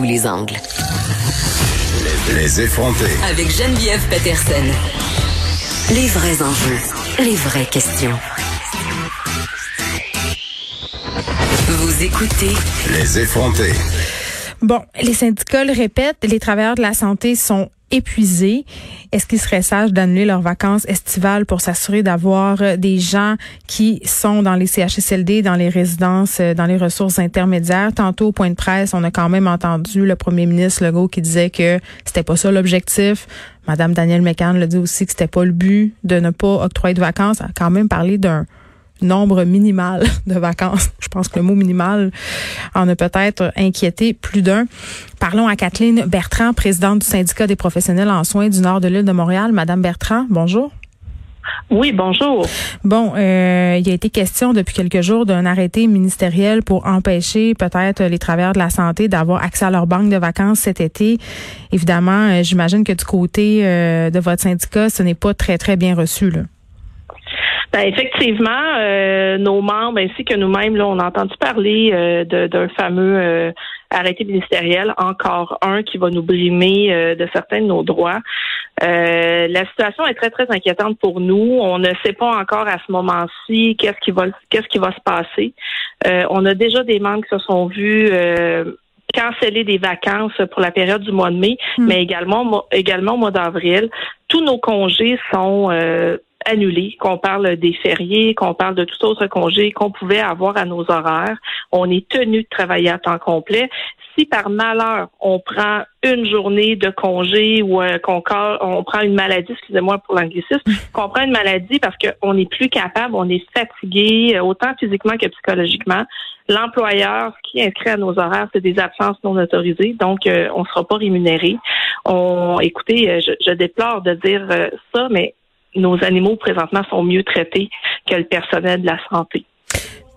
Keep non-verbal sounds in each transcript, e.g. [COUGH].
tous les angles. Les effronter. Avec Geneviève Peterson. Les vrais enjeux, les vraies questions. Vous écoutez Les effronter. Bon, les syndicats le répètent, les travailleurs de la santé sont épuisés. Est-ce qu'il serait sage d'annuler leurs vacances estivales pour s'assurer d'avoir euh, des gens qui sont dans les CHSLD, dans les résidences, euh, dans les ressources intermédiaires? Tantôt, au point de presse, on a quand même entendu le premier ministre Legault qui disait que c'était pas ça l'objectif. Madame Danielle McCann le dit aussi que c'était pas le but de ne pas octroyer de vacances. Elle a quand même parlé d'un nombre minimal de vacances. Je pense que le mot minimal en a peut-être inquiété plus d'un. Parlons à Kathleen Bertrand, présidente du syndicat des professionnels en soins du nord de l'île de Montréal. Madame Bertrand, bonjour. Oui, bonjour. Bon, euh, il a été question depuis quelques jours d'un arrêté ministériel pour empêcher peut-être les travailleurs de la santé d'avoir accès à leur banque de vacances cet été. Évidemment, euh, j'imagine que du côté euh, de votre syndicat, ce n'est pas très, très bien reçu. Là. Ben, effectivement, euh, nos membres ainsi que nous-mêmes, là, on a entendu parler euh, d'un fameux euh, arrêté ministériel, encore un qui va nous brimer de certains de nos droits. la situation est très très inquiétante pour nous. On ne sait pas encore à ce moment-ci qu'est-ce qui va qu'est-ce qui va se passer. on a déjà des membres qui se sont vus canceller des vacances pour la période du mois de mai, hmm. mais également également au mois d'avril. Tous nos congés sont annulé, qu'on parle des fériés, qu'on parle de tout autre congé qu'on pouvait avoir à nos horaires. On est tenu de travailler à temps complet. Si par malheur on prend une journée de congé ou euh, qu'on on prend une maladie, excusez-moi pour l'anglicisme, [LAUGHS] qu'on prend une maladie parce qu'on n'est plus capable, on est fatigué, euh, autant physiquement que psychologiquement. L'employeur, qui inscrit à nos horaires, c'est des absences non autorisées, donc euh, on ne sera pas rémunéré. On, écoutez, je, je déplore de dire ça, mais nos animaux présentement sont mieux traités que le personnel de la santé.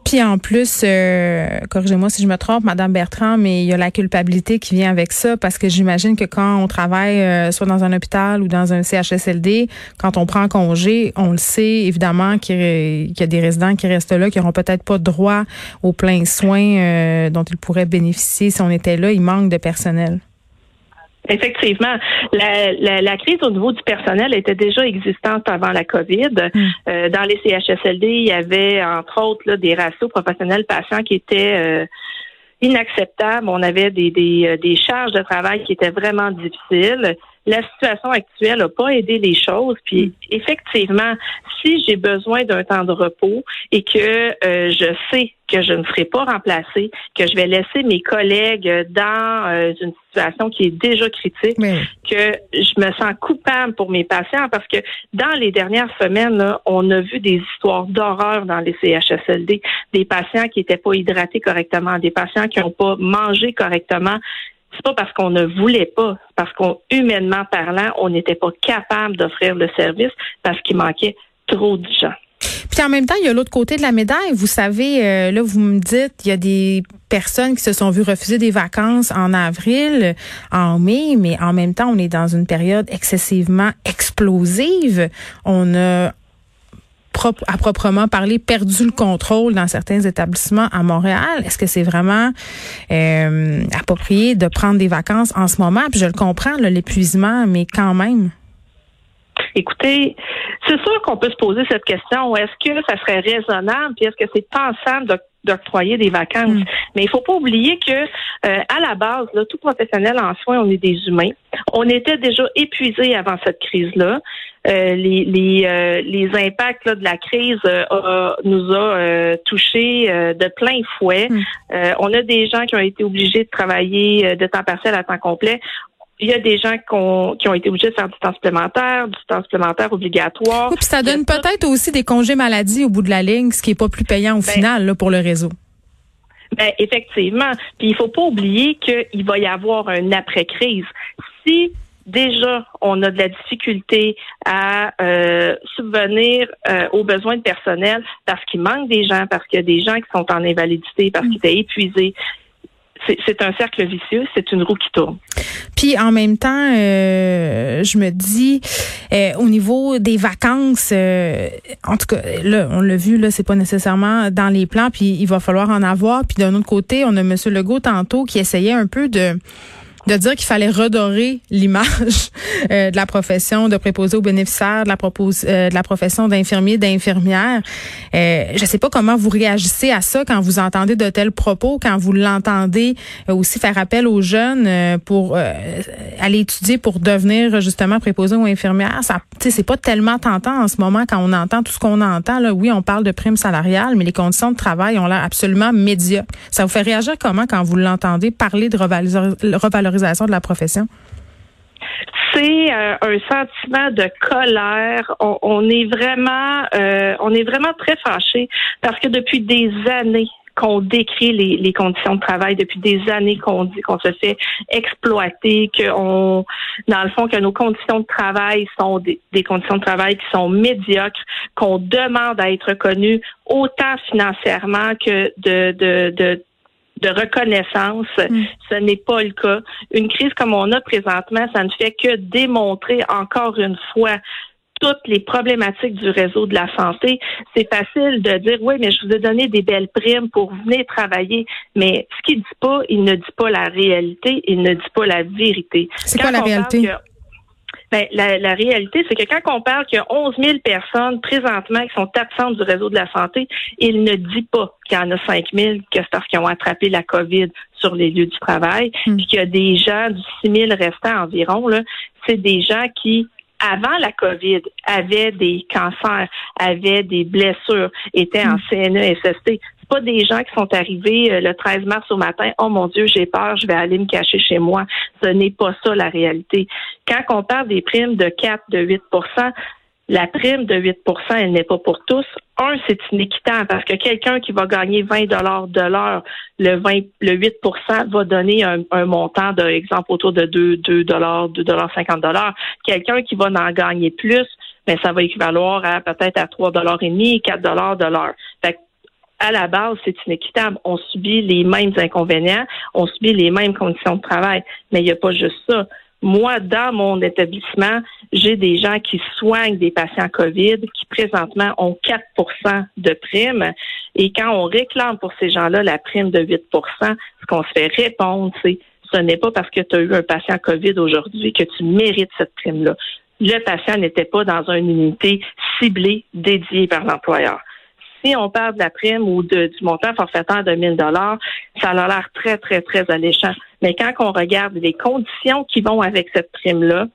Puis en plus, euh, corrigez-moi si je me trompe, Madame Bertrand, mais il y a la culpabilité qui vient avec ça parce que j'imagine que quand on travaille euh, soit dans un hôpital ou dans un CHSLD, quand on prend congé, on le sait évidemment qu'il y a des résidents qui restent là qui n'auront peut-être pas droit aux pleins soins euh, dont ils pourraient bénéficier si on était là. Il manque de personnel. Effectivement, la, la, la, crise au niveau du personnel était déjà existante avant la COVID. Hmm. Euh, dans les CHSLD, il y avait entre autres là, des ratios professionnels patients qui étaient euh, inacceptables. On avait des, des, euh, des charges de travail qui étaient vraiment difficiles la situation actuelle n'a pas aidé les choses. Puis mm. effectivement, si j'ai besoin d'un temps de repos et que euh, je sais que je ne serai pas remplacée, que je vais laisser mes collègues dans euh, une situation qui est déjà critique, que je me sens coupable pour mes patients parce que dans les dernières semaines, on a vu des histoires d'horreur dans les CHSLD, des patients qui n'étaient pas hydratés correctement, des patients qui n'ont pas mangé correctement, c'est pas parce qu'on ne voulait pas, parce qu'on humainement parlant, on n'était pas capable d'offrir le service parce qu'il manquait trop de gens. Puis en même temps, il y a l'autre côté de la médaille. Vous savez, euh, là, vous me dites, il y a des personnes qui se sont vues refuser des vacances en avril, en mai, mais en même temps, on est dans une période excessivement explosive. On a à proprement parler, perdu le contrôle dans certains établissements à Montréal? Est-ce que c'est vraiment euh, approprié de prendre des vacances en ce moment? Puis je le comprends, l'épuisement, mais quand même. Écoutez, c'est sûr qu'on peut se poser cette question. Est-ce que ça serait raisonnable, puis est-ce que c'est pensable d'octroyer des vacances? Mm. Mais il faut pas oublier que euh, à la base, là, tout professionnel en soins, on est des humains. On était déjà épuisés avant cette crise-là. Euh, les, les, euh, les impacts de la crise nous a touchés de plein fouet. Mm. on a des gens qui ont été obligés de travailler de temps partiel à temps complet il y a des gens qui ont, été obligés de faire du temps supplémentaire, du temps supplémentaire obligatoire. puis ça donne peut-être aussi des congés maladie au bout de la ligne, ce qui est pas plus payant au ben final là, pour le réseau. Ben, effectivement. Puis il faut pas oublier qu'il va y avoir un après-crise. Si déjà on a de la difficulté à euh, subvenir euh, aux besoins de personnel parce qu'il manque des gens, parce qu'il y a des gens qui sont en invalidité, parce qu'ils étaient épuisés, c'est un cercle vicieux, c'est une roue qui tourne. Puis en même temps, euh, je me dis, euh, au niveau des vacances, euh, en tout cas, là, on l'a vu, là, c'est pas nécessairement dans les plans, puis il va falloir en avoir. Puis d'un autre côté, on a M. Legault tantôt qui essayait un peu de de dire qu'il fallait redorer l'image [LAUGHS] euh, de la profession de préposé aux bénéficiaires, de la, propose, euh, de la profession d'infirmier, d'infirmière. Euh, je ne sais pas comment vous réagissez à ça quand vous entendez de tels propos, quand vous l'entendez aussi faire appel aux jeunes pour aller étudier pour devenir justement préposé ou infirmière. Ça, c'est pas tellement tentant en ce moment quand on entend tout ce qu'on entend. Là, oui, on parle de primes salariales, mais les conditions de travail ont l'air absolument médiocres. Ça vous fait réagir comment quand vous l'entendez parler de revalorisation de la profession? c'est euh, un sentiment de colère. On, est vraiment, euh, on est vraiment très fâché parce que depuis des années qu'on décrit les, conditions de travail depuis des années qu'on dit qu'on se fait exploiter, que dans le fond, que nos conditions de travail sont des, conditions de travail qui sont médiocres, qu'on demande à être reconnues autant financièrement que de, de de reconnaissance. Mm. Ce n'est pas le cas. Une crise comme on a présentement, ça ne fait que démontrer encore une fois toutes les problématiques du réseau de la santé. C'est facile de dire oui, mais je vous ai donné des belles primes pour venir travailler, mais ce qu'il dit pas, il ne dit pas la réalité, il ne dit pas la vérité. C'est quoi la réalité? Ben, la, réalité, c'est que quand on parle qu'il y a 11 000 personnes présentement qui sont absentes du réseau de la santé, il ne dit pas qu'il y en a 5 000 que c'est parce qu'ils ont attrapé la COVID sur les lieux du travail, hmm. puis qu'il y a des gens du 6 000 restants environ, là, c'est des gens qui avant la COVID, avaient des cancers, avaient des blessures, étaient en hmm. CNESST pas des gens qui sont arrivés euh, le 13 mars au matin, oh mon Dieu, j'ai peur, je vais aller me cacher chez moi. Ce n'est pas ça la réalité. Quand on parle des primes de 4, de 8 la prime de 8% elle n'est pas pour tous. Un, c'est inéquitable parce que quelqu'un qui va gagner 20 dollars de l'heure, le 20, le 8 va donner un, montant de, exemple, autour de 2, 2 dollars, 2 dollars 50 dollars. Quelqu'un qui va en gagner plus, mais ben, ça va équivaloir à peut-être à 3 dollars et demi, 4 dollars de l'heure. À la base, c'est inéquitable. On subit les mêmes inconvénients, on subit les mêmes conditions de travail. Mais il n'y a pas juste ça. Moi, dans mon établissement, j'ai des gens qui soignent des patients COVID qui présentement ont 4% de prime. Et quand on réclame pour ces gens-là la prime de 8% ce qu'on se fait répondre, c'est ce n'est pas parce que tu as eu un patient COVID aujourd'hui que tu mérites cette prime-là. Le patient n'était pas dans une unité ciblée dédiée par l'employeur si on parle de la prime ou de, du montant forfaitaire de 1000 dollars, ça a l'air très, très, très alléchant. Mais quand on regarde les conditions qui vont avec cette prime-là,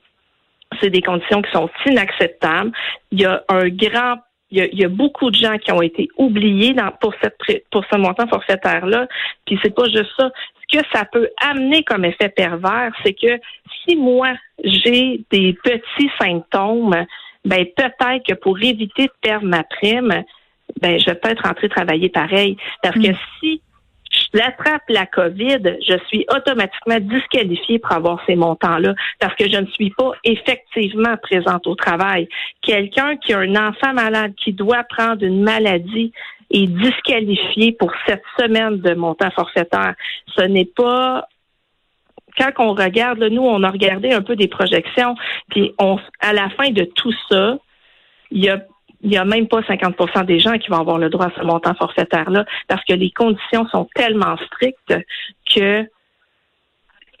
c'est des conditions qui sont inacceptables. Il y a un grand il y, a, beaucoup de gens qui ont été oubliés pour cette pour ce montant forfaitaire là. Puis c'est pas juste ça. Ce que ça peut amener comme effet pervers, c'est que si moi j'ai des petits symptômes, ben peut-être que pour éviter de perdre ma prime, ben je vais peut-être rentrer travailler pareil. Parce que mm. si je l'attrape la COVID, je suis automatiquement disqualifiée pour avoir ces montants-là parce que je ne suis pas effectivement présente au travail. Quelqu'un qui a un enfant malade qui doit prendre une maladie est disqualifié pour cette semaine de montant forfaitaire. Ce n'est pas quand on regarde, nous, on a regardé un peu des projections, puis on, à la fin de tout ça, il y a il n'y a même pas 50% des gens qui vont avoir le droit à ce montant forfaitaire-là parce que les conditions sont tellement strictes que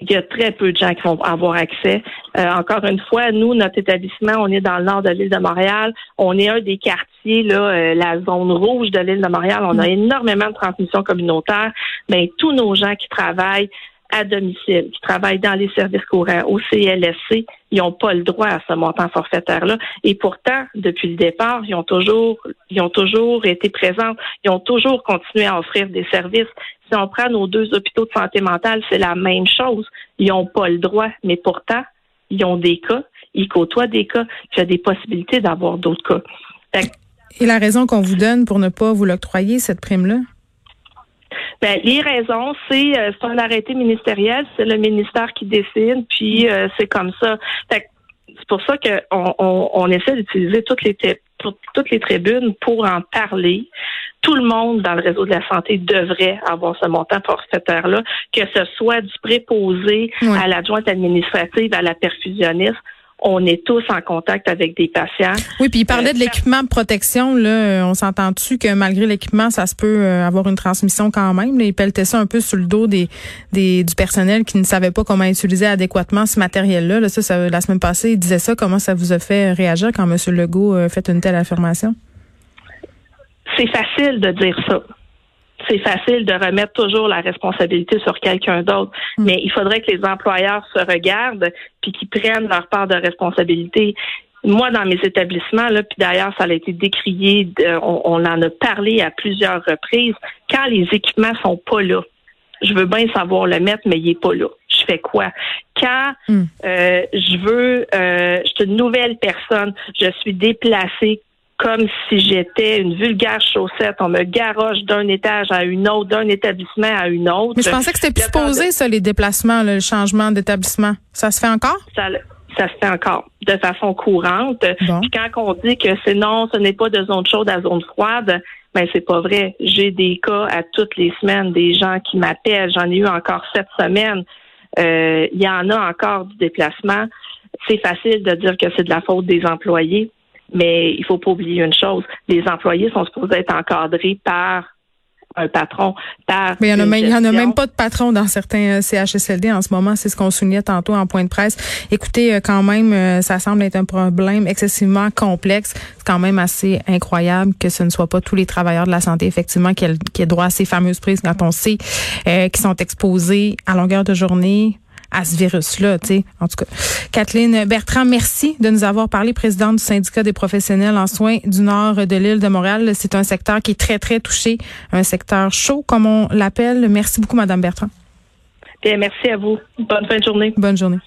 il y a très peu de gens qui vont avoir accès. Euh, encore une fois, nous, notre établissement, on est dans le nord de l'île de Montréal. On est un des quartiers, là, euh, la zone rouge de l'île de Montréal. On a mm. énormément de transmission communautaire. Mais tous nos gens qui travaillent à domicile, qui travaillent dans les services courants au CLSC, ils n'ont pas le droit à ce montant forfaitaire-là. Et pourtant, depuis le départ, ils ont toujours, ils ont toujours été présents, ils ont toujours continué à offrir des services. Si on prend nos deux hôpitaux de santé mentale, c'est la même chose. Ils n'ont pas le droit, mais pourtant, ils ont des cas, ils côtoient des cas, il y a des possibilités d'avoir d'autres cas. Et la raison qu'on vous donne pour ne pas vous l'octroyer, cette prime-là? Ben, les raisons, c'est euh, un arrêté ministériel, c'est le ministère qui décide, puis euh, c'est comme ça. c'est pour ça qu'on on, on essaie d'utiliser toutes les toutes les tribunes pour en parler. Tout le monde dans le réseau de la santé devrait avoir ce montant forfaitaire-là, que ce soit du préposé à l'adjointe administrative, à la perfusionniste on est tous en contact avec des patients. Oui, puis il parlait de euh, l'équipement de protection. Là, on s'entend-tu que malgré l'équipement, ça se peut euh, avoir une transmission quand même? il pelletait ça un peu sur le dos des, des du personnel qui ne savait pas comment utiliser adéquatement ce matériel-là. Là, ça, ça, la semaine passée, il disait ça. Comment ça vous a fait réagir quand M. Legault a fait une telle affirmation? C'est facile de dire ça c'est facile de remettre toujours la responsabilité sur quelqu'un d'autre. Mm. Mais il faudrait que les employeurs se regardent puis qu'ils prennent leur part de responsabilité. Moi, dans mes établissements, là, puis d'ailleurs, ça a été décrié, on, en a parlé à plusieurs reprises. Quand les équipements sont pas là, je veux bien savoir le mettre, mais il est pas là. Je fais quoi? Quand mm. euh, je veux, euh, je suis une nouvelle personne, je suis déplacée comme si j'étais une vulgaire chaussette. On me garoche d'un étage à une autre, d'un établissement à une autre. Mais je pensais que c'était plus posé, ça, les déplacements, le changement d'établissement. Ça se fait encore? Ça, ça se fait encore de façon courante. Puis quand on dit que c'est non, ce n'est pas de zone chaude à zone froide, ben c'est pas vrai. J'ai des cas à toutes les semaines, des gens qui m'appellent. J'en ai eu encore cette semaine. Euh, il y en a encore du déplacement. C'est facile de dire que c'est de la faute des employés. Mais il faut pas oublier une chose, les employés sont supposés être encadrés par un patron. Par Mais il n'y en, a, même, pas de patron dans certains euh, CHSLD en ce moment. C'est ce qu'on soulignait tantôt en point de presse. Écoutez, euh, quand même, euh, ça semble être un problème excessivement complexe. C'est quand même assez incroyable que ce ne soit pas tous les travailleurs de la santé, effectivement, qui aient, droit à ces fameuses prises quand on sait euh, qu'ils sont exposés à longueur de journée à ce virus-là, tu sais. En tout cas, Kathleen Bertrand, merci de nous avoir parlé, présidente du syndicat des professionnels en soins du nord de l'île de Montréal. C'est un secteur qui est très, très touché, un secteur chaud, comme on l'appelle. Merci beaucoup, Madame Bertrand. Bien, merci à vous. Bonne fin de journée. Bonne journée.